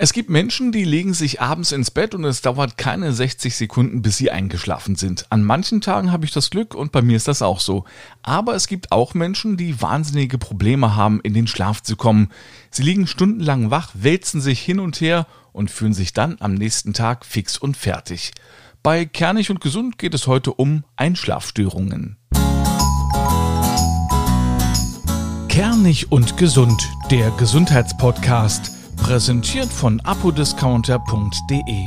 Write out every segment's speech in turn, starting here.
Es gibt Menschen, die legen sich abends ins Bett und es dauert keine 60 Sekunden, bis sie eingeschlafen sind. An manchen Tagen habe ich das Glück und bei mir ist das auch so. Aber es gibt auch Menschen, die wahnsinnige Probleme haben, in den Schlaf zu kommen. Sie liegen stundenlang wach, wälzen sich hin und her und fühlen sich dann am nächsten Tag fix und fertig. Bei Kernig und Gesund geht es heute um Einschlafstörungen. Kernig und Gesund, der Gesundheitspodcast Präsentiert von apodiscounter.de.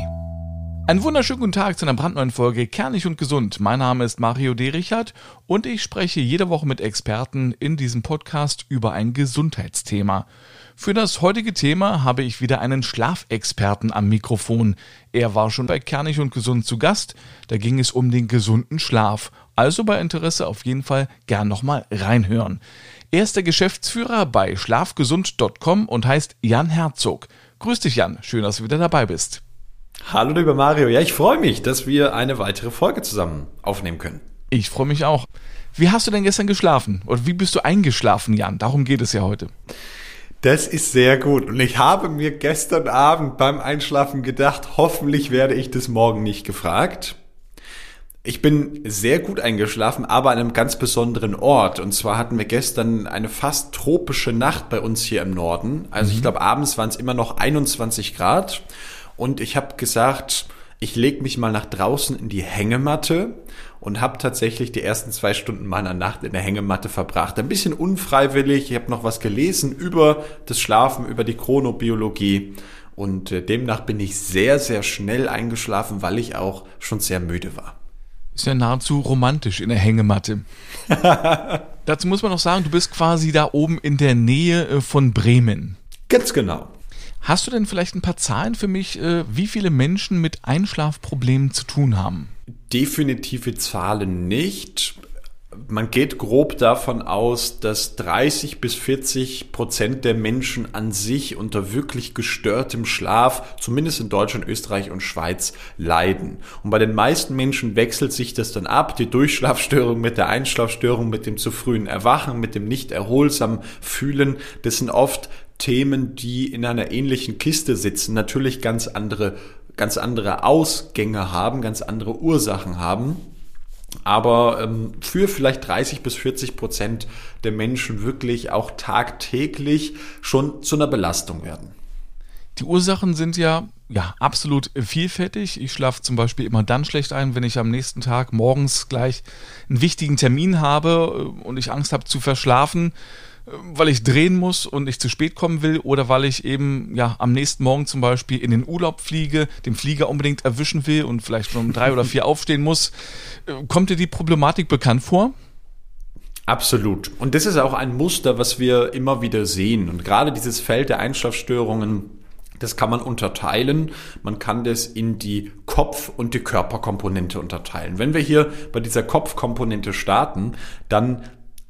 Einen wunderschönen guten Tag zu einer brandneuen Folge Kernig und Gesund. Mein Name ist Mario D. Richard und ich spreche jede Woche mit Experten in diesem Podcast über ein Gesundheitsthema. Für das heutige Thema habe ich wieder einen Schlafexperten am Mikrofon. Er war schon bei Kernig und Gesund zu Gast. Da ging es um den gesunden Schlaf. Also bei Interesse auf jeden Fall gern nochmal reinhören. Er ist der Geschäftsführer bei schlafgesund.com und heißt Jan Herzog. Grüß dich, Jan. Schön, dass du wieder dabei bist. Hallo, lieber Mario. Ja, ich freue mich, dass wir eine weitere Folge zusammen aufnehmen können. Ich freue mich auch. Wie hast du denn gestern geschlafen? Oder wie bist du eingeschlafen, Jan? Darum geht es ja heute. Das ist sehr gut. Und ich habe mir gestern Abend beim Einschlafen gedacht, hoffentlich werde ich das morgen nicht gefragt. Ich bin sehr gut eingeschlafen, aber an einem ganz besonderen Ort. Und zwar hatten wir gestern eine fast tropische Nacht bei uns hier im Norden. Also mhm. ich glaube, abends waren es immer noch 21 Grad. Und ich habe gesagt, ich lege mich mal nach draußen in die Hängematte und habe tatsächlich die ersten zwei Stunden meiner Nacht in der Hängematte verbracht. Ein bisschen unfreiwillig. Ich habe noch was gelesen über das Schlafen, über die Chronobiologie. Und äh, demnach bin ich sehr, sehr schnell eingeschlafen, weil ich auch schon sehr müde war. Ist ja nahezu romantisch in der Hängematte. Dazu muss man noch sagen, du bist quasi da oben in der Nähe äh, von Bremen. Ganz genau. Hast du denn vielleicht ein paar Zahlen für mich, äh, wie viele Menschen mit Einschlafproblemen zu tun haben? Definitive Zahlen nicht man geht grob davon aus, dass 30 bis 40 Prozent der Menschen an sich unter wirklich gestörtem Schlaf, zumindest in Deutschland, Österreich und Schweiz, leiden. Und bei den meisten Menschen wechselt sich das dann ab, die Durchschlafstörung mit der Einschlafstörung, mit dem zu frühen Erwachen, mit dem nicht erholsamen Fühlen. Das sind oft Themen, die in einer ähnlichen Kiste sitzen, natürlich ganz andere, ganz andere Ausgänge haben, ganz andere Ursachen haben aber ähm, für vielleicht 30 bis 40 Prozent der Menschen wirklich auch tagtäglich schon zu einer Belastung werden. Die Ursachen sind ja, ja absolut vielfältig. Ich schlafe zum Beispiel immer dann schlecht ein, wenn ich am nächsten Tag morgens gleich einen wichtigen Termin habe äh, und ich Angst habe zu verschlafen weil ich drehen muss und ich zu spät kommen will oder weil ich eben ja am nächsten Morgen zum Beispiel in den Urlaub fliege, den Flieger unbedingt erwischen will und vielleicht schon um drei oder vier aufstehen muss. Äh, kommt dir die Problematik bekannt vor? Absolut. Und das ist auch ein Muster, was wir immer wieder sehen. Und gerade dieses Feld der Einschlafstörungen, das kann man unterteilen. Man kann das in die Kopf- und die Körperkomponente unterteilen. Wenn wir hier bei dieser Kopfkomponente starten, dann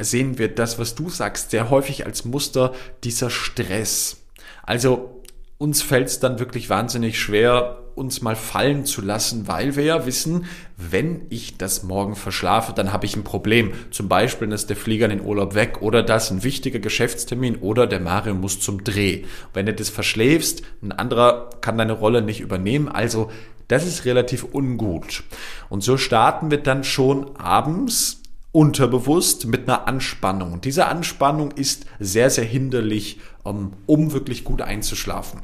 sehen wir das, was du sagst, sehr häufig als Muster dieser Stress. Also uns fällt es dann wirklich wahnsinnig schwer, uns mal fallen zu lassen, weil wir ja wissen, wenn ich das morgen verschlafe, dann habe ich ein Problem. Zum Beispiel ist der Flieger in den Urlaub weg oder das ein wichtiger Geschäftstermin oder der Mario muss zum Dreh. Wenn du das verschläfst, ein anderer kann deine Rolle nicht übernehmen. Also das ist relativ ungut. Und so starten wir dann schon abends unterbewusst mit einer Anspannung. Und diese Anspannung ist sehr, sehr hinderlich, um, um wirklich gut einzuschlafen.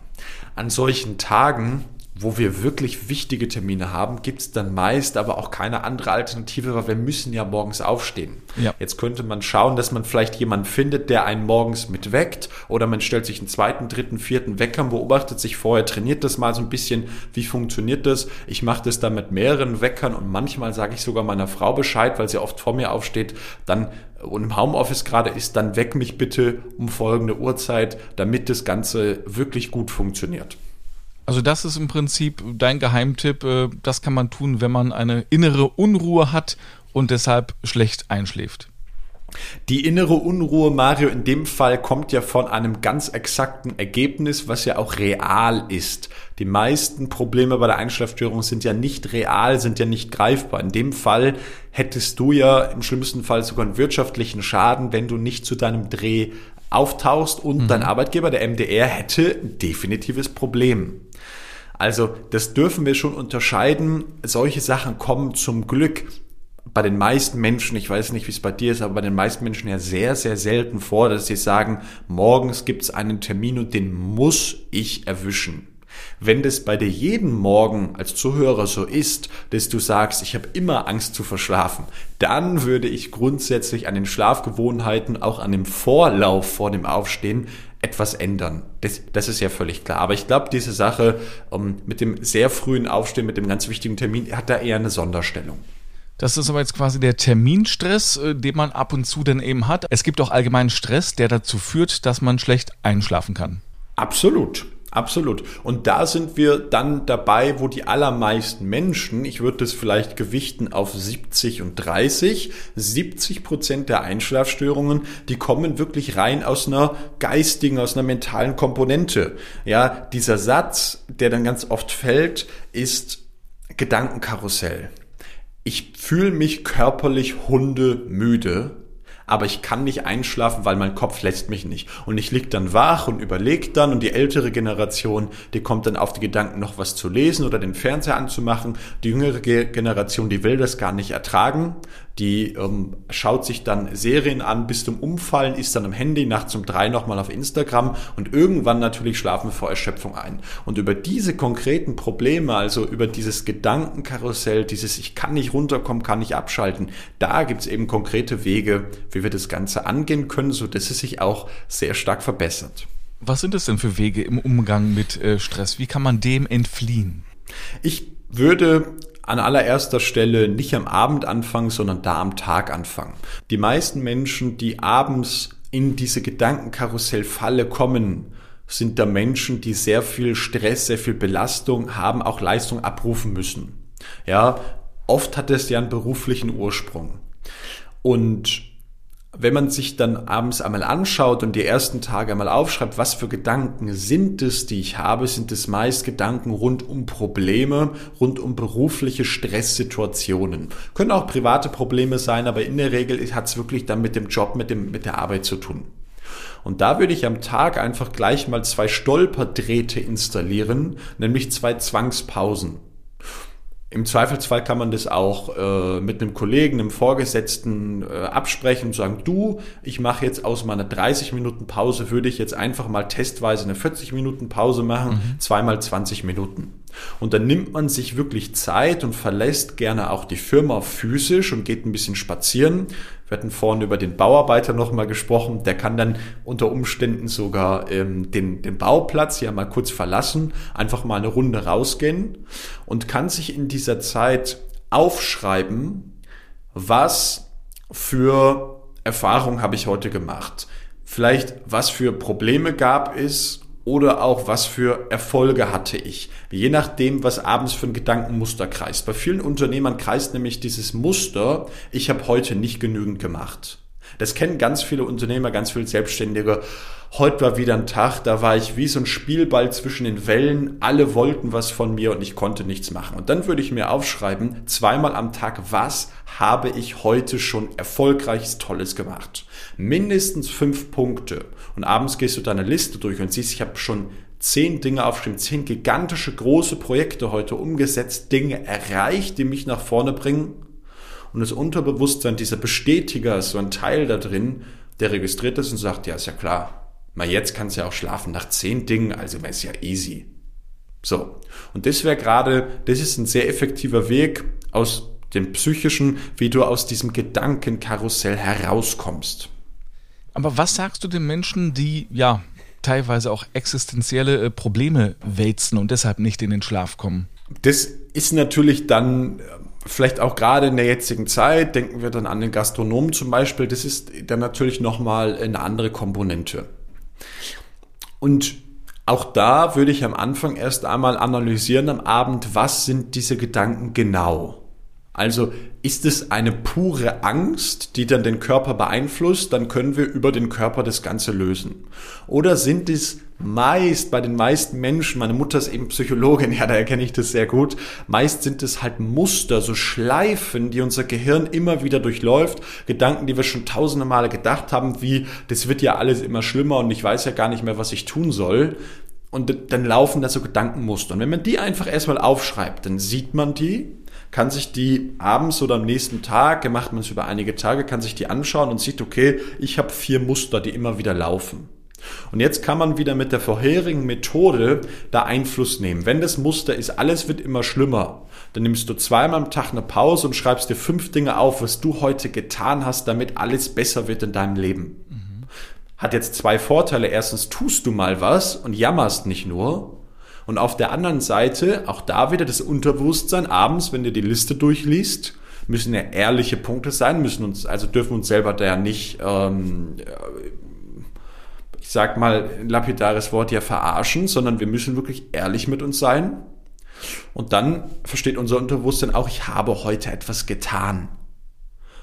An solchen Tagen wo wir wirklich wichtige Termine haben, gibt es dann meist aber auch keine andere Alternative, weil wir müssen ja morgens aufstehen. Ja. Jetzt könnte man schauen, dass man vielleicht jemanden findet, der einen morgens mit weckt oder man stellt sich einen zweiten, dritten, vierten Wecker, beobachtet sich vorher, trainiert das mal so ein bisschen, wie funktioniert das. Ich mache das dann mit mehreren Weckern und manchmal sage ich sogar meiner Frau Bescheid, weil sie oft vor mir aufsteht, dann und im Homeoffice gerade ist, dann weck mich bitte um folgende Uhrzeit, damit das Ganze wirklich gut funktioniert. Also das ist im Prinzip dein Geheimtipp. Äh, das kann man tun, wenn man eine innere Unruhe hat und deshalb schlecht einschläft. Die innere Unruhe, Mario, in dem Fall kommt ja von einem ganz exakten Ergebnis, was ja auch real ist. Die meisten Probleme bei der Einschlafstörung sind ja nicht real, sind ja nicht greifbar. In dem Fall hättest du ja im schlimmsten Fall sogar einen wirtschaftlichen Schaden, wenn du nicht zu deinem Dreh auftauchst und mhm. dein Arbeitgeber, der MDR, hätte ein definitives Problem. Also das dürfen wir schon unterscheiden. Solche Sachen kommen zum Glück bei den meisten Menschen, ich weiß nicht, wie es bei dir ist, aber bei den meisten Menschen ja sehr, sehr selten vor, dass sie sagen, morgens gibt es einen Termin und den muss ich erwischen. Wenn das bei dir jeden Morgen als Zuhörer so ist, dass du sagst, ich habe immer Angst zu verschlafen, dann würde ich grundsätzlich an den Schlafgewohnheiten, auch an dem Vorlauf vor dem Aufstehen, etwas ändern. Das, das ist ja völlig klar. Aber ich glaube, diese Sache um, ähm, mit dem sehr frühen Aufstehen, mit dem ganz wichtigen Termin, hat da eher eine Sonderstellung. Das ist aber jetzt quasi der Terminstress, äh, den man ab und zu dann eben hat. Es gibt auch allgemeinen Stress, der dazu führt, dass man schlecht einschlafen kann. Absolut. Absolut. Und da sind wir dann dabei, wo die allermeisten Menschen, ich würde das vielleicht gewichten auf 70 und 30, 70 Prozent der Einschlafstörungen, die kommen wirklich rein aus einer geistigen, aus einer mentalen Komponente. Ja, dieser Satz, der dann ganz oft fällt, ist Gedankenkarussell. Ich fühle mich körperlich hundemüde aber ich kann nicht einschlafen, weil mein Kopf lässt mich nicht. Und ich lieg dann wach und überleg dann und die ältere Generation, die kommt dann auf die Gedanken, noch was zu lesen oder den Fernseher anzumachen. Die jüngere Generation, die will das gar nicht ertragen. Die ähm, schaut sich dann Serien an bis zum Umfallen, ist dann am Handy nachts um drei nochmal auf Instagram und irgendwann natürlich schlafen vor Erschöpfung ein. Und über diese konkreten Probleme, also über dieses Gedankenkarussell, dieses ich kann nicht runterkommen, kann nicht abschalten, da gibt's eben konkrete Wege, wie wir das Ganze angehen können, so dass es sich auch sehr stark verbessert. Was sind es denn für Wege im Umgang mit äh, Stress? Wie kann man dem entfliehen? Ich würde an allererster Stelle nicht am Abend anfangen, sondern da am Tag anfangen. Die meisten Menschen, die abends in diese Gedankenkarussellfalle kommen, sind da Menschen, die sehr viel Stress, sehr viel Belastung haben, auch Leistung abrufen müssen. Ja, oft hat es ja einen beruflichen Ursprung. Und wenn man sich dann abends einmal anschaut und die ersten Tage einmal aufschreibt, was für Gedanken sind es, die ich habe, sind es meist Gedanken rund um Probleme, rund um berufliche Stresssituationen. Können auch private Probleme sein, aber in der Regel hat es wirklich dann mit dem Job, mit, dem, mit der Arbeit zu tun. Und da würde ich am Tag einfach gleich mal zwei Stolperdrähte installieren, nämlich zwei Zwangspausen. Im Zweifelsfall kann man das auch äh, mit einem Kollegen, einem Vorgesetzten äh, absprechen und sagen, du, ich mache jetzt aus meiner 30 Minuten Pause, würde ich jetzt einfach mal testweise eine 40 Minuten Pause machen, mhm. zweimal 20 Minuten. Und dann nimmt man sich wirklich Zeit und verlässt gerne auch die Firma physisch und geht ein bisschen spazieren. Wir hatten vorhin über den Bauarbeiter nochmal gesprochen. Der kann dann unter Umständen sogar ähm, den, den Bauplatz ja mal kurz verlassen, einfach mal eine Runde rausgehen und kann sich in dieser Zeit aufschreiben, was für Erfahrungen habe ich heute gemacht. Vielleicht, was für Probleme gab es oder auch was für Erfolge hatte ich. Je nachdem, was abends für ein Gedankenmuster kreist. Bei vielen Unternehmern kreist nämlich dieses Muster, ich habe heute nicht genügend gemacht. Das kennen ganz viele Unternehmer, ganz viele Selbstständige. Heute war wieder ein Tag, da war ich wie so ein Spielball zwischen den Wellen. Alle wollten was von mir und ich konnte nichts machen. Und dann würde ich mir aufschreiben, zweimal am Tag, was habe ich heute schon erfolgreiches, Tolles gemacht? Mindestens fünf Punkte. Und abends gehst du deine Liste durch und siehst, ich habe schon zehn Dinge aufgeschrieben, zehn gigantische, große Projekte heute umgesetzt, Dinge erreicht, die mich nach vorne bringen. Und das Unterbewusstsein, dieser Bestätiger ist so ein Teil da drin, der registriert ist und sagt, ja, ist ja klar, Mal jetzt kannst du ja auch schlafen nach zehn Dingen, also ist ja easy. So. Und das wäre gerade, das ist ein sehr effektiver Weg aus dem psychischen, wie du aus diesem Gedankenkarussell herauskommst. Aber was sagst du den Menschen, die ja teilweise auch existenzielle äh, Probleme wälzen und deshalb nicht in den Schlaf kommen? Das ist natürlich dann äh, vielleicht auch gerade in der jetzigen Zeit, denken wir dann an den Gastronomen zum Beispiel, das ist dann natürlich nochmal eine andere Komponente. Und auch da würde ich am Anfang erst einmal analysieren am Abend, was sind diese Gedanken genau? Also ist es eine pure Angst, die dann den Körper beeinflusst, dann können wir über den Körper das Ganze lösen. Oder sind es meist bei den meisten Menschen, meine Mutter ist eben Psychologin, ja, da erkenne ich das sehr gut, meist sind es halt Muster, so Schleifen, die unser Gehirn immer wieder durchläuft, Gedanken, die wir schon tausende Male gedacht haben, wie, das wird ja alles immer schlimmer und ich weiß ja gar nicht mehr, was ich tun soll. Und dann laufen da so Gedankenmuster. Und wenn man die einfach erstmal aufschreibt, dann sieht man die, kann sich die abends oder am nächsten Tag, macht man es über einige Tage, kann sich die anschauen und sieht, okay, ich habe vier Muster, die immer wieder laufen. Und jetzt kann man wieder mit der vorherigen Methode da Einfluss nehmen. Wenn das Muster ist, alles wird immer schlimmer, dann nimmst du zweimal am Tag eine Pause und schreibst dir fünf Dinge auf, was du heute getan hast, damit alles besser wird in deinem Leben. Mhm. Hat jetzt zwei Vorteile. Erstens tust du mal was und jammerst nicht nur. Und auf der anderen Seite, auch da wieder das Unterbewusstsein, abends, wenn du die Liste durchliest, müssen ja ehrliche Punkte sein, müssen uns, also dürfen uns selber da ja nicht ähm, ich sag mal, ein lapidares Wort ja verarschen, sondern wir müssen wirklich ehrlich mit uns sein. Und dann versteht unser Unterbewusstsein auch, ich habe heute etwas getan.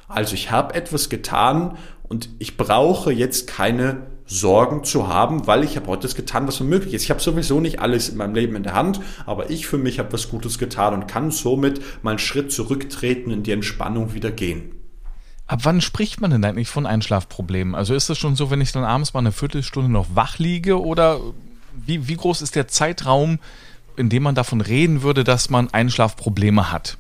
Also ich habe etwas getan und ich brauche jetzt keine Sorgen zu haben, weil ich habe heute das getan, was mir möglich ist. Ich habe sowieso nicht alles in meinem Leben in der Hand, aber ich für mich habe was Gutes getan und kann somit mal einen Schritt zurücktreten in die Entspannung wieder gehen. Ab wann spricht man denn eigentlich von Einschlafproblemen? Also ist es schon so, wenn ich dann abends mal eine Viertelstunde noch wach liege oder wie, wie groß ist der Zeitraum, in dem man davon reden würde, dass man Einschlafprobleme hat?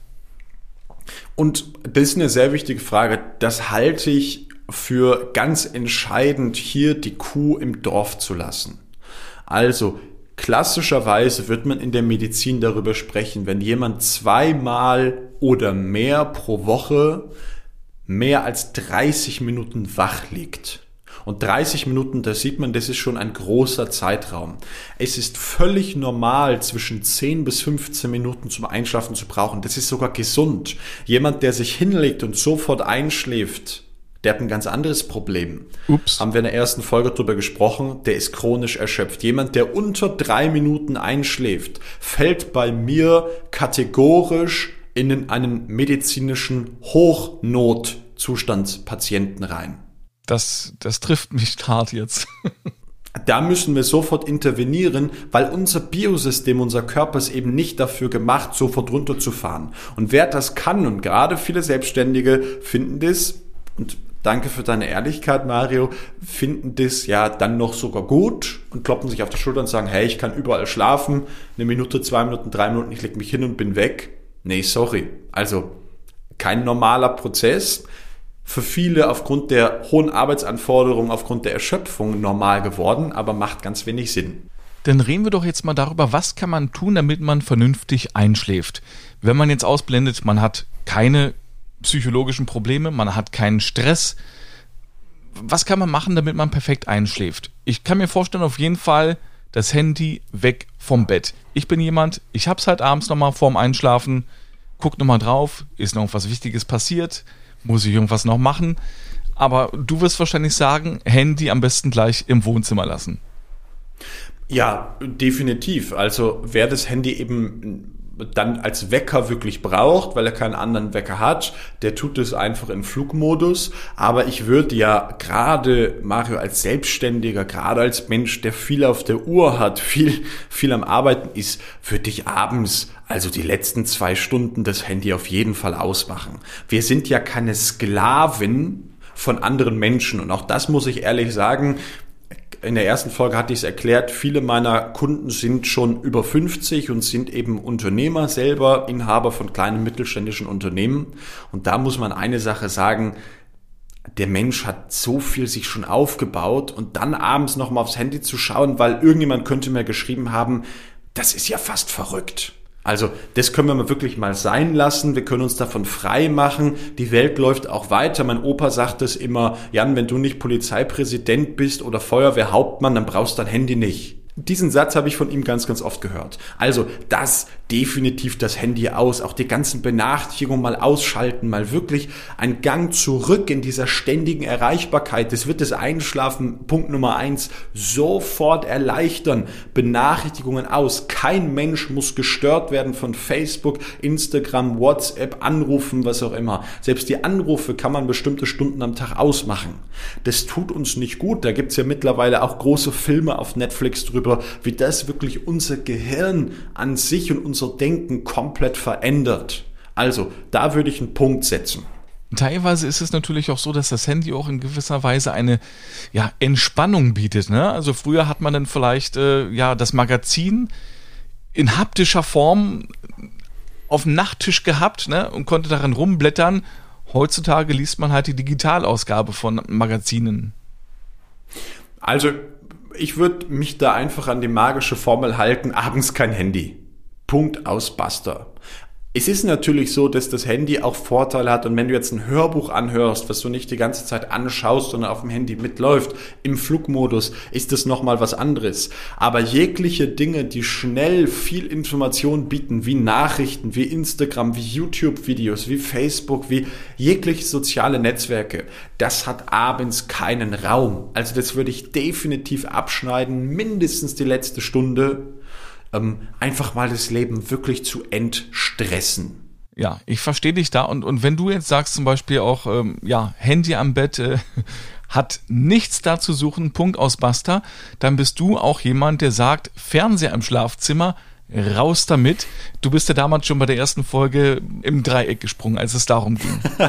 Und das ist eine sehr wichtige Frage. Das halte ich für ganz entscheidend, hier die Kuh im Dorf zu lassen. Also, klassischerweise wird man in der Medizin darüber sprechen, wenn jemand zweimal oder mehr pro Woche mehr als 30 Minuten wach liegt. Und 30 Minuten, da sieht man, das ist schon ein großer Zeitraum. Es ist völlig normal, zwischen 10 bis 15 Minuten zum Einschlafen zu brauchen. Das ist sogar gesund. Jemand, der sich hinlegt und sofort einschläft, der hat ein ganz anderes Problem. Ups. Haben wir in der ersten Folge darüber gesprochen, der ist chronisch erschöpft. Jemand, der unter drei Minuten einschläft, fällt bei mir kategorisch in einen medizinischen Hochnotzustand rein. Das, das trifft mich hart jetzt. da müssen wir sofort intervenieren, weil unser Biosystem, unser Körper ist eben nicht dafür gemacht, sofort runterzufahren. Und wer das kann, und gerade viele Selbstständige finden das, und danke für deine Ehrlichkeit, Mario, finden das ja dann noch sogar gut und kloppen sich auf die Schulter und sagen, hey, ich kann überall schlafen, eine Minute, zwei Minuten, drei Minuten, ich leg mich hin und bin weg. Nee, sorry. Also kein normaler Prozess. Für viele aufgrund der hohen Arbeitsanforderungen, aufgrund der Erschöpfung normal geworden, aber macht ganz wenig Sinn. Dann reden wir doch jetzt mal darüber, was kann man tun, damit man vernünftig einschläft. Wenn man jetzt ausblendet, man hat keine psychologischen Probleme, man hat keinen Stress. Was kann man machen, damit man perfekt einschläft? Ich kann mir vorstellen, auf jeden Fall das Handy weg vom Bett. Ich bin jemand, ich hab's halt abends nochmal vorm Einschlafen, guck nochmal drauf, ist noch was Wichtiges passiert, muss ich irgendwas noch machen. Aber du wirst wahrscheinlich sagen, Handy am besten gleich im Wohnzimmer lassen. Ja, definitiv. Also wer das Handy eben dann als Wecker wirklich braucht, weil er keinen anderen Wecker hat, der tut es einfach in Flugmodus. Aber ich würde ja gerade Mario als Selbstständiger, gerade als Mensch, der viel auf der Uhr hat, viel, viel am Arbeiten ist, würde ich abends, also die letzten zwei Stunden, das Handy auf jeden Fall ausmachen. Wir sind ja keine Sklaven von anderen Menschen. Und auch das muss ich ehrlich sagen, in der ersten Folge hatte ich es erklärt, viele meiner Kunden sind schon über 50 und sind eben Unternehmer selber, Inhaber von kleinen mittelständischen Unternehmen. Und da muss man eine Sache sagen, der Mensch hat so viel sich schon aufgebaut und dann abends nochmal aufs Handy zu schauen, weil irgendjemand könnte mir geschrieben haben, das ist ja fast verrückt. Also das können wir mal wirklich mal sein lassen. Wir können uns davon frei machen. Die Welt läuft auch weiter. Mein Opa sagt es immer, Jan, wenn du nicht Polizeipräsident bist oder Feuerwehrhauptmann, dann brauchst du dein Handy nicht. Diesen Satz habe ich von ihm ganz, ganz oft gehört. Also das definitiv das Handy aus, auch die ganzen Benachrichtigungen mal ausschalten, mal wirklich ein Gang zurück in dieser ständigen Erreichbarkeit. Das wird das Einschlafen, Punkt Nummer eins, sofort erleichtern. Benachrichtigungen aus. Kein Mensch muss gestört werden von Facebook, Instagram, WhatsApp, Anrufen, was auch immer. Selbst die Anrufe kann man bestimmte Stunden am Tag ausmachen. Das tut uns nicht gut. Da gibt's ja mittlerweile auch große Filme auf Netflix drüber drüber, wie das wirklich unser Gehirn an sich und unser Denken komplett verändert. Also, da würde ich einen Punkt setzen. Teilweise ist es natürlich auch so, dass das Handy auch in gewisser Weise eine ja, Entspannung bietet. Ne? Also früher hat man dann vielleicht äh, ja das Magazin in haptischer Form auf dem Nachttisch gehabt ne, und konnte darin rumblättern. Heutzutage liest man halt die Digitalausgabe von Magazinen. Also ich würde mich da einfach an die magische Formel halten, abends kein Handy. Punkt aus Basta. Es ist natürlich so, dass das Handy auch Vorteile hat und wenn du jetzt ein Hörbuch anhörst, was du nicht die ganze Zeit anschaust, sondern auf dem Handy mitläuft, im Flugmodus, ist das nochmal was anderes. Aber jegliche Dinge, die schnell viel Information bieten, wie Nachrichten, wie Instagram, wie YouTube-Videos, wie Facebook, wie jegliche soziale Netzwerke, das hat abends keinen Raum. Also das würde ich definitiv abschneiden, mindestens die letzte Stunde ähm, einfach mal das Leben wirklich zu entstressen. Ja, ich verstehe dich da und, und wenn du jetzt sagst zum Beispiel auch, ähm, ja, Handy am Bett äh, hat nichts da zu suchen, Punkt aus Basta, dann bist du auch jemand, der sagt, Fernseher im Schlafzimmer, raus damit. Du bist ja damals schon bei der ersten Folge im Dreieck gesprungen, als es darum ging.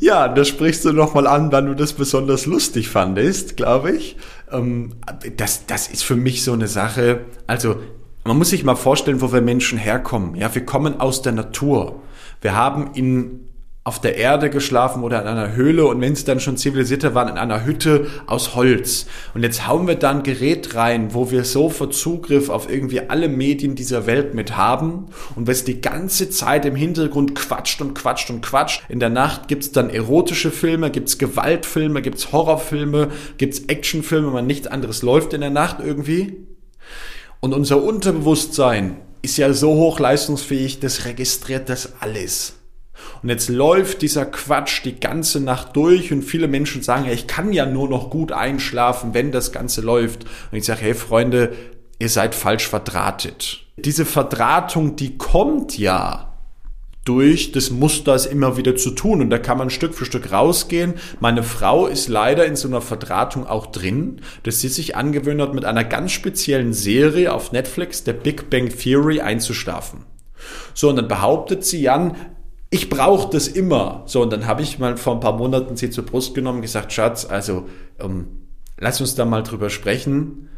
Ja, da sprichst du nochmal an, wann du das besonders lustig fandest, glaube ich. Ähm, das, das ist für mich so eine Sache. Also, man muss sich mal vorstellen, wo wir Menschen herkommen. Ja, wir kommen aus der Natur. Wir haben in auf der Erde geschlafen oder in einer Höhle und wenn es dann schon zivilisierte waren, in einer Hütte aus Holz. Und jetzt hauen wir da ein Gerät rein, wo wir sofort Zugriff auf irgendwie alle Medien dieser Welt mit haben und was die ganze Zeit im Hintergrund quatscht und quatscht und quatscht. In der Nacht gibt's dann erotische Filme, gibt's Gewaltfilme, gibt's Horrorfilme, gibt's Actionfilme, man nichts anderes läuft in der Nacht irgendwie. Und unser Unterbewusstsein ist ja so hochleistungsfähig, das registriert das alles. Und jetzt läuft dieser Quatsch die ganze Nacht durch und viele Menschen sagen, ja, ich kann ja nur noch gut einschlafen, wenn das Ganze läuft. Und ich sage, hey Freunde, ihr seid falsch verdrahtet. Diese Verdrahtung, die kommt ja durch das Muster es immer wieder zu tun. Und da kann man Stück für Stück rausgehen. Meine Frau ist leider in so einer Verdrahtung auch drin, dass sie sich angewöhnt hat, mit einer ganz speziellen Serie auf Netflix, der Big Bang Theory, einzuschlafen. So, und dann behauptet sie, Jan, ich brauche das immer. So, und dann habe ich mal vor ein paar Monaten sie zur Brust genommen und gesagt, Schatz, also ähm, lass uns da mal drüber sprechen,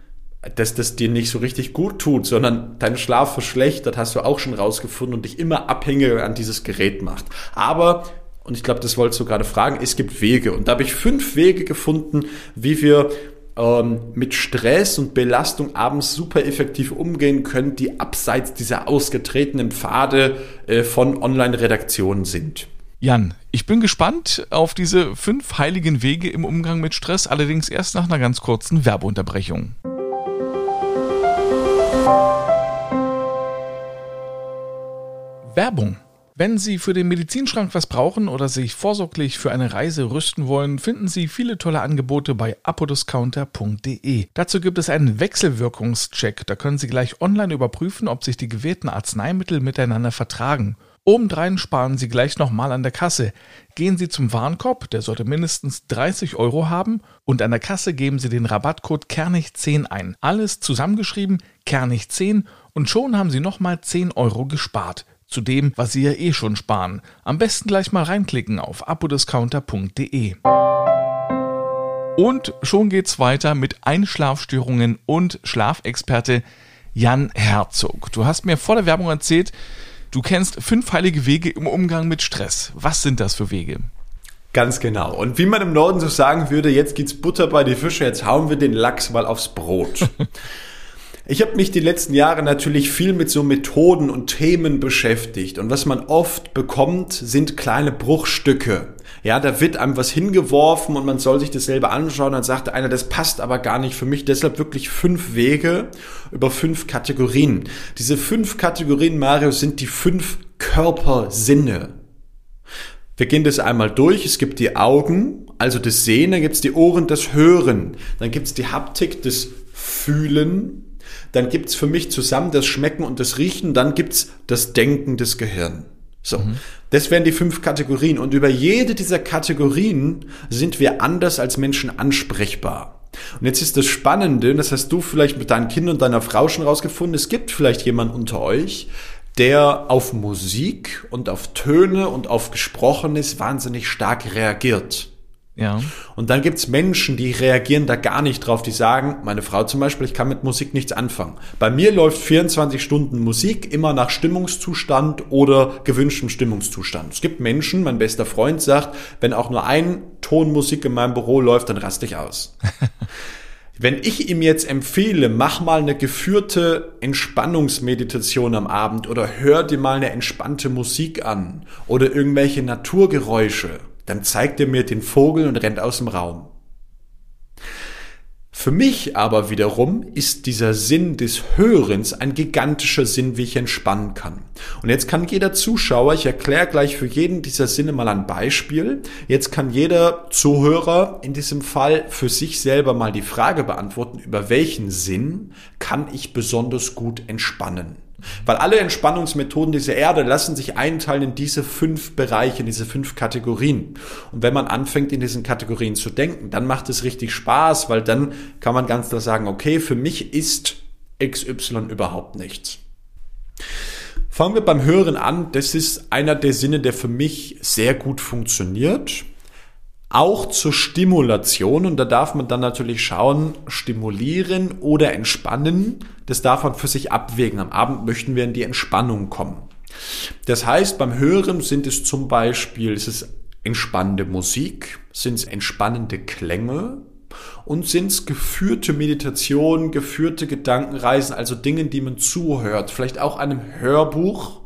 dass das dir nicht so richtig gut tut, sondern dein Schlaf verschlechtert, hast du auch schon rausgefunden und dich immer abhängiger an dieses Gerät macht. Aber und ich glaube, das wolltest du gerade fragen, es gibt Wege. Und da habe ich fünf Wege gefunden, wie wir ähm, mit Stress und Belastung abends super effektiv umgehen können, die abseits dieser ausgetretenen Pfade äh, von Online-Redaktionen sind. Jan, ich bin gespannt auf diese fünf heiligen Wege im Umgang mit Stress, allerdings erst nach einer ganz kurzen Werbeunterbrechung. Werbung wenn Sie für den Medizinschrank was brauchen oder sich vorsorglich für eine Reise rüsten wollen, finden Sie viele tolle Angebote bei apodiscounter.de. Dazu gibt es einen Wechselwirkungscheck. Da können Sie gleich online überprüfen, ob sich die gewählten Arzneimittel miteinander vertragen. Obendrein sparen Sie gleich nochmal an der Kasse. Gehen Sie zum Warenkorb, der sollte mindestens 30 Euro haben, und an der Kasse geben Sie den Rabattcode Kernig10 ein. Alles zusammengeschrieben, Kernig10, und schon haben Sie nochmal 10 Euro gespart zu dem, was Sie ja eh schon sparen. Am besten gleich mal reinklicken auf apodiscounter.de. Und schon geht's weiter mit Einschlafstörungen und Schlafexperte Jan Herzog. Du hast mir vor der Werbung erzählt, du kennst fünf heilige Wege im Umgang mit Stress. Was sind das für Wege? Ganz genau. Und wie man im Norden so sagen würde, jetzt geht's Butter bei die Fische, jetzt hauen wir den Lachs mal aufs Brot. Ich habe mich die letzten Jahre natürlich viel mit so Methoden und Themen beschäftigt und was man oft bekommt, sind kleine Bruchstücke. Ja, da wird einem was hingeworfen und man soll sich das selber anschauen. Dann sagte einer, das passt aber gar nicht für mich. Deshalb wirklich fünf Wege über fünf Kategorien. Diese fünf Kategorien, Mario, sind die fünf Körpersinne. Wir gehen das einmal durch. Es gibt die Augen, also das Sehen, dann gibt es die Ohren, das Hören, dann gibt es die Haptik, das Fühlen, dann gibt's für mich zusammen das Schmecken und das Riechen, dann gibt's das Denken des Gehirns. So, mhm. das wären die fünf Kategorien. Und über jede dieser Kategorien sind wir anders als Menschen ansprechbar. Und jetzt ist das Spannende, das hast du vielleicht mit deinen Kindern und deiner Frau schon rausgefunden, es gibt vielleicht jemand unter euch, der auf Musik und auf Töne und auf Gesprochenes wahnsinnig stark reagiert. Ja. Und dann gibt's Menschen, die reagieren da gar nicht drauf, die sagen, meine Frau zum Beispiel, ich kann mit Musik nichts anfangen. Bei mir läuft 24 Stunden Musik immer nach Stimmungszustand oder gewünschtem Stimmungszustand. Es gibt Menschen, mein bester Freund sagt, wenn auch nur ein Ton Musik in meinem Büro läuft, dann raste ich aus. Wenn ich ihm jetzt empfehle, mach mal eine geführte Entspannungsmeditation am Abend oder hör dir mal eine entspannte Musik an oder irgendwelche Naturgeräusche, dann zeigt er mir den Vogel und rennt aus dem Raum. Für mich aber wiederum ist dieser Sinn des Hörens ein gigantischer Sinn, wie ich entspannen kann. Und jetzt kann jeder Zuschauer, ich erkläre gleich für jeden dieser Sinne mal ein Beispiel, jetzt kann jeder Zuhörer in diesem Fall für sich selber mal die Frage beantworten, über welchen Sinn kann ich besonders gut entspannen. Weil alle Entspannungsmethoden dieser Erde lassen sich einteilen in diese fünf Bereiche, in diese fünf Kategorien. Und wenn man anfängt, in diesen Kategorien zu denken, dann macht es richtig Spaß, weil dann kann man ganz klar sagen, okay, für mich ist XY überhaupt nichts. Fangen wir beim Hören an. Das ist einer der Sinne, der für mich sehr gut funktioniert auch zur Stimulation. Und da darf man dann natürlich schauen, stimulieren oder entspannen. Das darf man für sich abwägen. Am Abend möchten wir in die Entspannung kommen. Das heißt, beim Hören sind es zum Beispiel, es ist entspannende Musik, sind es entspannende Klänge und sind es geführte Meditationen, geführte Gedankenreisen, also Dinge, die man zuhört. Vielleicht auch einem Hörbuch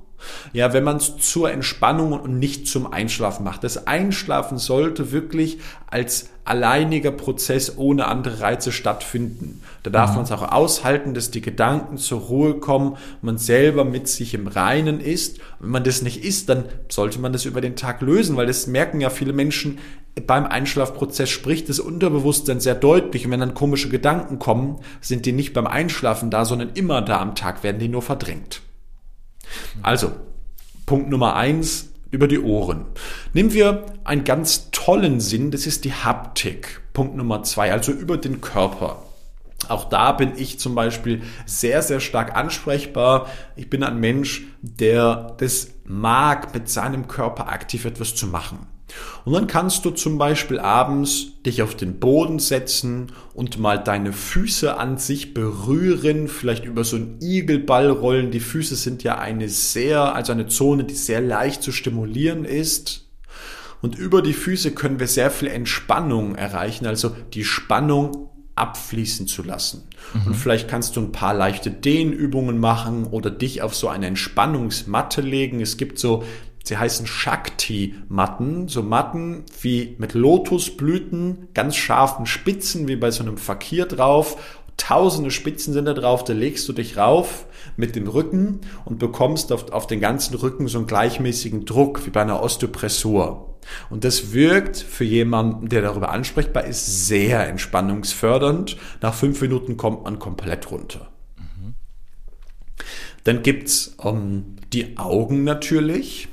ja, wenn man es zur Entspannung und nicht zum Einschlafen macht. Das Einschlafen sollte wirklich als alleiniger Prozess ohne andere Reize stattfinden. Da darf mhm. man es auch aushalten, dass die Gedanken zur Ruhe kommen, man selber mit sich im Reinen ist. wenn man das nicht ist, dann sollte man das über den Tag lösen, weil das merken ja viele Menschen, beim Einschlafprozess spricht das Unterbewusstsein sehr deutlich. Und wenn dann komische Gedanken kommen, sind die nicht beim Einschlafen da, sondern immer da am Tag, werden die nur verdrängt. Also, Punkt Nummer eins, über die Ohren. Nehmen wir einen ganz tollen Sinn, das ist die Haptik. Punkt Nummer zwei, also über den Körper. Auch da bin ich zum Beispiel sehr, sehr stark ansprechbar. Ich bin ein Mensch, der das mag, mit seinem Körper aktiv etwas zu machen. Und dann kannst du zum Beispiel abends dich auf den Boden setzen und mal deine Füße an sich berühren, vielleicht über so einen Igelball rollen. Die Füße sind ja eine sehr, also eine Zone, die sehr leicht zu stimulieren ist. Und über die Füße können wir sehr viel Entspannung erreichen, also die Spannung abfließen zu lassen. Mhm. Und vielleicht kannst du ein paar leichte Dehnübungen machen oder dich auf so eine Entspannungsmatte legen. Es gibt so Sie heißen Shakti-Matten, so Matten wie mit Lotusblüten, ganz scharfen Spitzen wie bei so einem Fakir drauf. Tausende Spitzen sind da drauf, da legst du dich rauf mit dem Rücken und bekommst auf, auf den ganzen Rücken so einen gleichmäßigen Druck wie bei einer Osteopressur. Und das wirkt für jemanden, der darüber ansprechbar ist, sehr entspannungsfördernd. Nach fünf Minuten kommt man komplett runter. Mhm. Dann gibt's ähm, die Augen natürlich.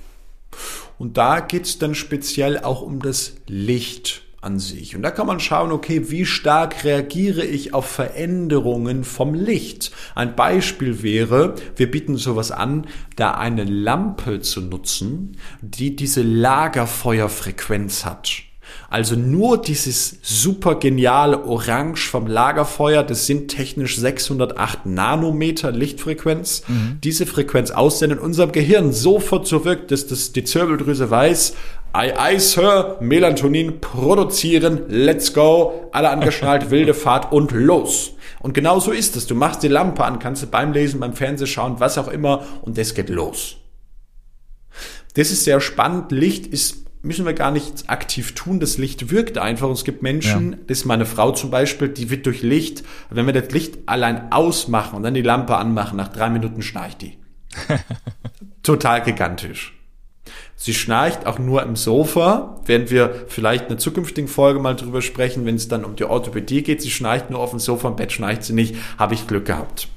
Und da geht's dann speziell auch um das Licht an sich. Und da kann man schauen, okay, wie stark reagiere ich auf Veränderungen vom Licht? Ein Beispiel wäre, wir bieten sowas an, da eine Lampe zu nutzen, die diese Lagerfeuerfrequenz hat. Also nur dieses super geniale Orange vom Lagerfeuer, das sind technisch 608 Nanometer Lichtfrequenz. Mhm. Diese Frequenz aussenden in unserem Gehirn sofort so wirkt, dass das, die Zirbeldrüse weiß, Ei, ei, Sir, Melatonin produzieren, let's go, alle angeschnallt, wilde Fahrt und los. Und genau so ist es. Du machst die Lampe an, kannst du beim Lesen, beim Fernsehschauen, was auch immer, und es geht los. Das ist sehr spannend. Licht ist müssen wir gar nichts aktiv tun. Das Licht wirkt einfach. Und es gibt Menschen, ja. das ist meine Frau zum Beispiel, die wird durch Licht, wenn wir das Licht allein ausmachen und dann die Lampe anmachen, nach drei Minuten schnarcht die. Total gigantisch. Sie schnarcht auch nur im Sofa, während wir vielleicht in einer zukünftigen Folge mal drüber sprechen, wenn es dann um die Orthopädie geht. Sie schnarcht nur auf dem Sofa, im Bett schnarcht sie nicht. Habe ich Glück gehabt.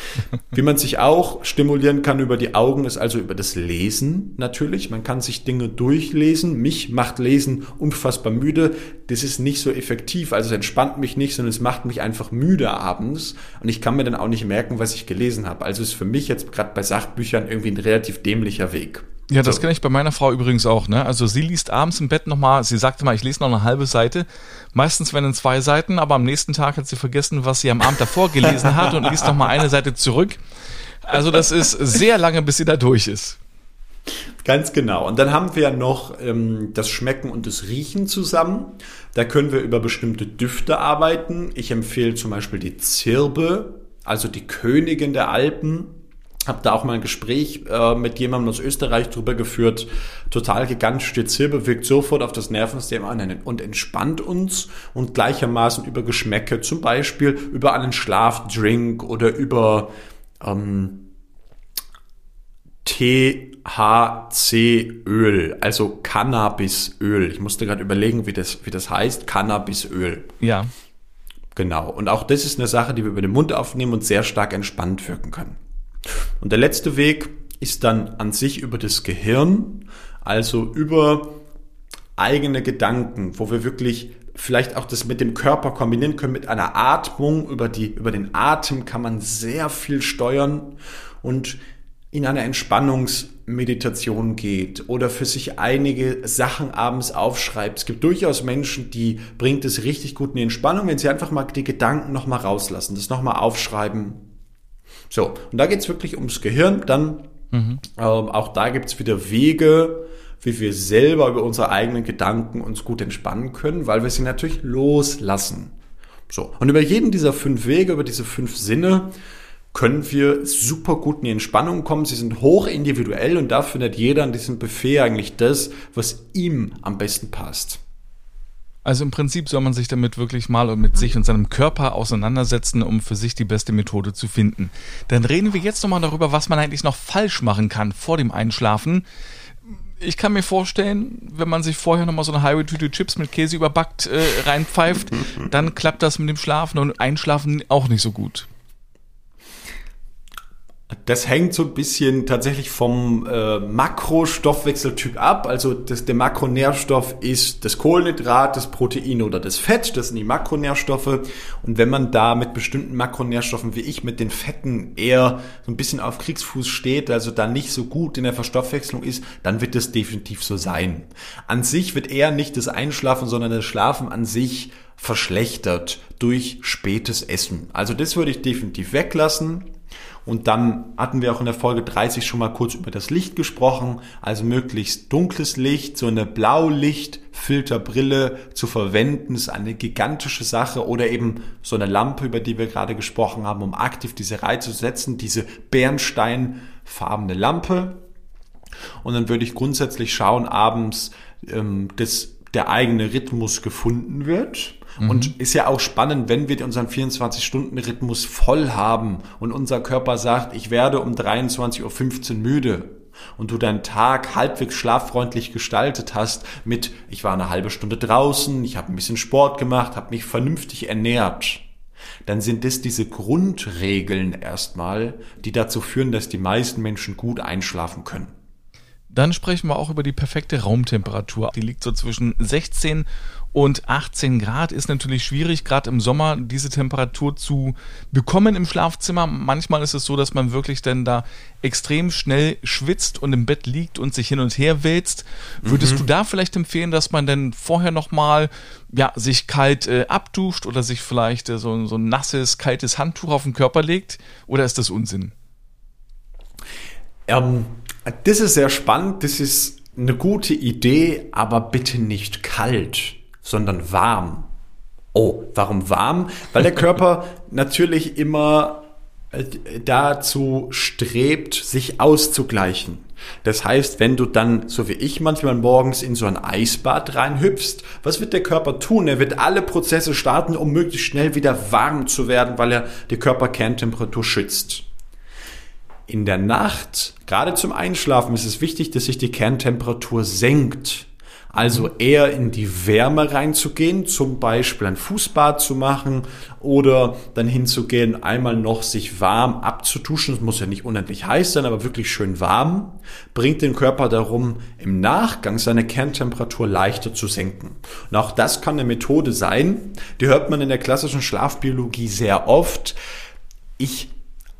Wie man sich auch stimulieren kann über die Augen, ist also über das Lesen natürlich. Man kann sich Dinge durchlesen. Mich macht Lesen unfassbar müde. Das ist nicht so effektiv. Also es entspannt mich nicht, sondern es macht mich einfach müde abends. Und ich kann mir dann auch nicht merken, was ich gelesen habe. Also ist für mich jetzt gerade bei Sachbüchern irgendwie ein relativ dämlicher Weg. Ja, das so. kenne ich bei meiner Frau übrigens auch. Ne? Also sie liest abends im Bett nochmal, sie sagte mal, ich lese noch eine halbe Seite. Meistens werden zwei Seiten, aber am nächsten Tag hat sie vergessen, was sie am Abend davor gelesen hat und liest nochmal eine Seite zurück. Also das ist sehr lange, bis sie da durch ist. Ganz genau. Und dann haben wir noch ähm, das Schmecken und das Riechen zusammen. Da können wir über bestimmte Düfte arbeiten. Ich empfehle zum Beispiel die Zirbe, also die Königin der Alpen habe da auch mal ein Gespräch äh, mit jemandem aus Österreich drüber geführt. Total gigantische Zirbe wirkt sofort auf das Nervensystem an und entspannt uns und gleichermaßen über Geschmäcke, zum Beispiel über einen Schlafdrink oder über ähm, THC-Öl, also Cannabisöl. Ich musste gerade überlegen, wie das, wie das heißt. Cannabisöl. Ja. Genau. Und auch das ist eine Sache, die wir über den Mund aufnehmen und sehr stark entspannt wirken können. Und der letzte Weg ist dann an sich über das Gehirn, also über eigene Gedanken, wo wir wirklich vielleicht auch das mit dem Körper kombinieren können, mit einer Atmung. Über, die, über den Atem kann man sehr viel steuern und in eine Entspannungsmeditation geht oder für sich einige Sachen abends aufschreibt. Es gibt durchaus Menschen, die bringt es richtig gut in die Entspannung, wenn sie einfach mal die Gedanken nochmal rauslassen, das nochmal aufschreiben so, und da geht's wirklich ums Gehirn. Dann mhm. ähm, auch da gibt's wieder Wege, wie wir selber über unsere eigenen Gedanken uns gut entspannen können, weil wir sie natürlich loslassen. So, und über jeden dieser fünf Wege, über diese fünf Sinne, können wir super gut in die Entspannung kommen. Sie sind hoch individuell und da findet jeder an diesem Buffet eigentlich das, was ihm am besten passt. Also im Prinzip soll man sich damit wirklich mal mit sich und seinem Körper auseinandersetzen, um für sich die beste Methode zu finden. Dann reden wir jetzt nochmal darüber, was man eigentlich noch falsch machen kann vor dem Einschlafen. Ich kann mir vorstellen, wenn man sich vorher nochmal so eine halbe Tüte Chips mit Käse überbackt äh, reinpfeift, dann klappt das mit dem Schlafen und Einschlafen auch nicht so gut. Das hängt so ein bisschen tatsächlich vom äh, Makrostoffwechseltyp ab. Also das, der Makronährstoff ist das Kohlenhydrat, das Protein oder das Fett. Das sind die Makronährstoffe. Und wenn man da mit bestimmten Makronährstoffen wie ich mit den Fetten eher so ein bisschen auf Kriegsfuß steht, also da nicht so gut in der Verstoffwechslung ist, dann wird das definitiv so sein. An sich wird eher nicht das Einschlafen, sondern das Schlafen an sich verschlechtert durch spätes Essen. Also das würde ich definitiv weglassen. Und dann hatten wir auch in der Folge 30 schon mal kurz über das Licht gesprochen, also möglichst dunkles Licht, so eine Blaulichtfilterbrille zu verwenden, ist eine gigantische Sache oder eben so eine Lampe, über die wir gerade gesprochen haben, um aktiv diese Reize zu setzen, diese bernsteinfarbene Lampe. Und dann würde ich grundsätzlich schauen abends, ähm, dass der eigene Rhythmus gefunden wird Mhm. Und ist ja auch spannend, wenn wir unseren 24-Stunden-Rhythmus voll haben und unser Körper sagt, ich werde um 23.15 Uhr müde und du deinen Tag halbwegs schlaffreundlich gestaltet hast mit, ich war eine halbe Stunde draußen, ich habe ein bisschen Sport gemacht, habe mich vernünftig ernährt, dann sind das diese Grundregeln erstmal, die dazu führen, dass die meisten Menschen gut einschlafen können. Dann sprechen wir auch über die perfekte Raumtemperatur. Die liegt so zwischen 16 und 18 Grad ist natürlich schwierig, gerade im Sommer diese Temperatur zu bekommen im Schlafzimmer. Manchmal ist es so, dass man wirklich dann da extrem schnell schwitzt und im Bett liegt und sich hin und her wälzt. Würdest mhm. du da vielleicht empfehlen, dass man denn vorher nochmal ja, sich kalt äh, abduscht oder sich vielleicht äh, so, so ein nasses, kaltes Handtuch auf den Körper legt? Oder ist das Unsinn? Ähm, das ist sehr spannend. Das ist eine gute Idee, aber bitte nicht kalt sondern warm. Oh, warum warm? Weil der Körper natürlich immer äh, dazu strebt, sich auszugleichen. Das heißt, wenn du dann, so wie ich manchmal morgens in so ein Eisbad reinhüpfst, was wird der Körper tun? Er wird alle Prozesse starten, um möglichst schnell wieder warm zu werden, weil er die Körperkerntemperatur schützt. In der Nacht, gerade zum Einschlafen, ist es wichtig, dass sich die Kerntemperatur senkt. Also eher in die Wärme reinzugehen, zum Beispiel ein Fußbad zu machen oder dann hinzugehen, einmal noch sich warm abzutuschen. Es muss ja nicht unendlich heiß sein, aber wirklich schön warm. Bringt den Körper darum, im Nachgang seine Kerntemperatur leichter zu senken. Und auch das kann eine Methode sein. Die hört man in der klassischen Schlafbiologie sehr oft. Ich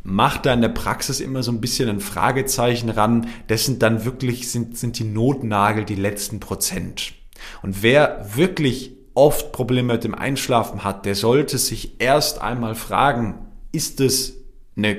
macht da in der Praxis immer so ein bisschen ein Fragezeichen ran. Das sind dann wirklich, sind, sind die Notnagel die letzten Prozent. Und wer wirklich oft Probleme mit dem Einschlafen hat, der sollte sich erst einmal fragen, ist es eine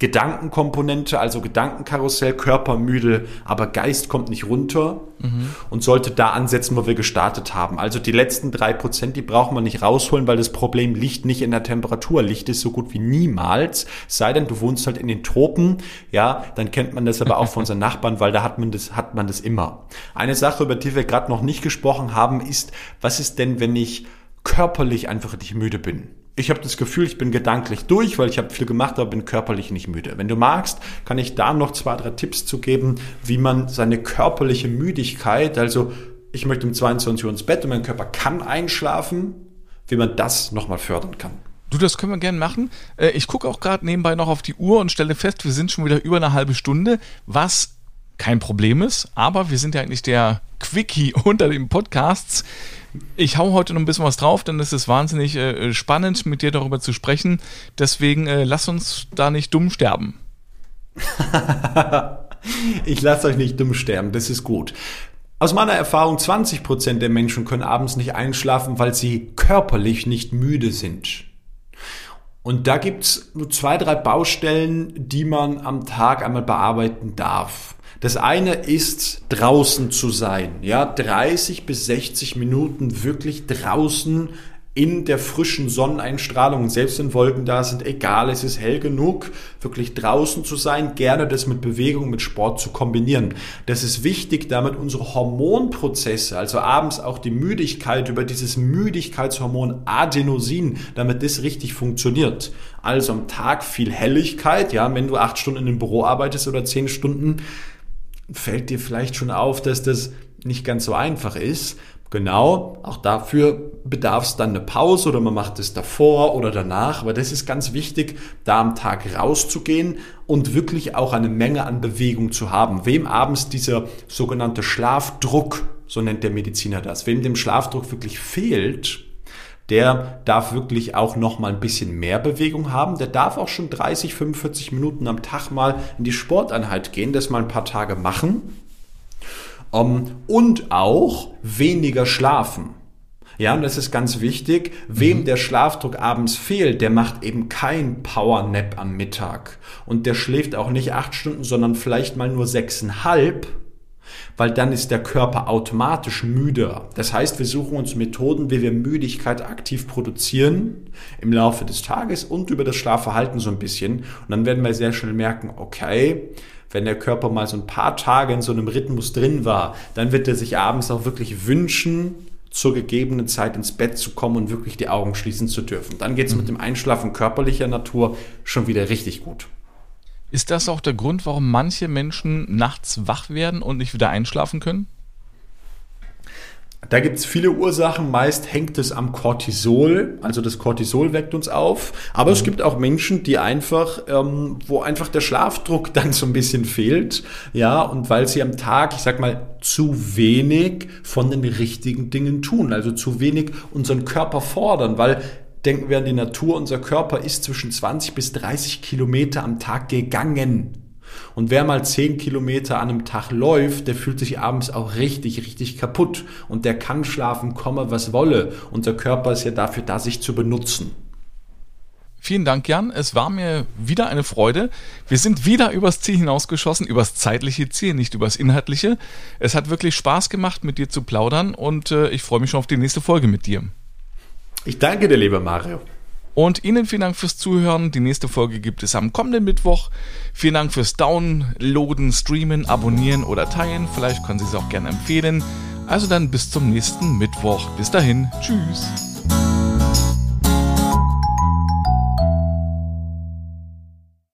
Gedankenkomponente, also Gedankenkarussell, körpermüde, aber Geist kommt nicht runter mhm. und sollte da ansetzen, wo wir gestartet haben. Also die letzten drei Prozent, die braucht man nicht rausholen, weil das Problem liegt nicht in der Temperatur. Licht ist so gut wie niemals, sei denn du wohnst halt in den Tropen, ja, dann kennt man das aber auch von unseren Nachbarn, weil da hat man das, hat man das immer. Eine Sache, über die wir gerade noch nicht gesprochen haben, ist, was ist denn, wenn ich körperlich einfach nicht müde bin? Ich habe das Gefühl, ich bin gedanklich durch, weil ich habe viel gemacht, aber bin körperlich nicht müde. Wenn du magst, kann ich da noch zwei, drei Tipps zu geben, wie man seine körperliche Müdigkeit, also ich möchte um 22 Uhr ins Bett und mein Körper kann einschlafen, wie man das nochmal fördern kann. Du, das können wir gerne machen. Äh, ich gucke auch gerade nebenbei noch auf die Uhr und stelle fest, wir sind schon wieder über eine halbe Stunde, was kein Problem ist, aber wir sind ja eigentlich der Quickie unter den Podcasts. Ich hau heute noch ein bisschen was drauf, denn es ist wahnsinnig äh, spannend, mit dir darüber zu sprechen. Deswegen äh, lass uns da nicht dumm sterben. ich lasse euch nicht dumm sterben, das ist gut. Aus meiner Erfahrung, 20% der Menschen können abends nicht einschlafen, weil sie körperlich nicht müde sind. Und da gibt's nur zwei, drei Baustellen, die man am Tag einmal bearbeiten darf. Das eine ist draußen zu sein, ja, 30 bis 60 Minuten wirklich draußen in der frischen Sonneneinstrahlung, selbst wenn Wolken da sind, egal, es ist hell genug, wirklich draußen zu sein, gerne das mit Bewegung, mit Sport zu kombinieren. Das ist wichtig, damit unsere Hormonprozesse, also abends auch die Müdigkeit über dieses Müdigkeitshormon Adenosin, damit das richtig funktioniert. Also am Tag viel Helligkeit, ja, wenn du acht Stunden in einem Büro arbeitest oder zehn Stunden, fällt dir vielleicht schon auf, dass das nicht ganz so einfach ist. Genau, auch dafür bedarf es dann eine Pause oder man macht es davor oder danach. Aber das ist ganz wichtig, da am Tag rauszugehen und wirklich auch eine Menge an Bewegung zu haben. Wem abends dieser sogenannte Schlafdruck, so nennt der Mediziner das, wem dem Schlafdruck wirklich fehlt, der darf wirklich auch noch mal ein bisschen mehr Bewegung haben. Der darf auch schon 30, 45 Minuten am Tag mal in die Sporteinheit gehen, das mal ein paar Tage machen. Ähm, und auch weniger schlafen. Ja, und das ist ganz wichtig. Wem mhm. der Schlafdruck abends fehlt, der macht eben kein Powernap am Mittag. Und der schläft auch nicht acht Stunden, sondern vielleicht mal nur sechseinhalb weil dann ist der Körper automatisch müder. Das heißt, wir suchen uns Methoden, wie wir Müdigkeit aktiv produzieren im Laufe des Tages und über das Schlafverhalten so ein bisschen. Und dann werden wir sehr schnell merken, okay, wenn der Körper mal so ein paar Tage in so einem Rhythmus drin war, dann wird er sich abends auch wirklich wünschen, zur gegebenen Zeit ins Bett zu kommen und wirklich die Augen schließen zu dürfen. Dann geht es mhm. mit dem Einschlafen körperlicher Natur schon wieder richtig gut. Ist das auch der Grund, warum manche Menschen nachts wach werden und nicht wieder einschlafen können? Da gibt es viele Ursachen. Meist hängt es am Cortisol. Also das Cortisol weckt uns auf. Aber mhm. es gibt auch Menschen, die einfach, ähm, wo einfach der Schlafdruck dann so ein bisschen fehlt. Ja, und weil sie am Tag, ich sag mal, zu wenig von den richtigen Dingen tun. Also zu wenig unseren Körper fordern. Weil denken wir an die Natur, unser Körper ist zwischen 20 bis 30 Kilometer am Tag gegangen. Und wer mal 10 Kilometer an einem Tag läuft, der fühlt sich abends auch richtig, richtig kaputt. Und der kann schlafen, komme was wolle. Unser Körper ist ja dafür da, sich zu benutzen. Vielen Dank, Jan. Es war mir wieder eine Freude. Wir sind wieder übers Ziel hinausgeschossen, übers zeitliche Ziel, nicht übers inhaltliche. Es hat wirklich Spaß gemacht, mit dir zu plaudern und äh, ich freue mich schon auf die nächste Folge mit dir. Ich danke dir, lieber Mario. Und Ihnen vielen Dank fürs Zuhören. Die nächste Folge gibt es am kommenden Mittwoch. Vielen Dank fürs Downloaden, Streamen, Abonnieren oder Teilen. Vielleicht können Sie es auch gerne empfehlen. Also dann bis zum nächsten Mittwoch. Bis dahin. Tschüss.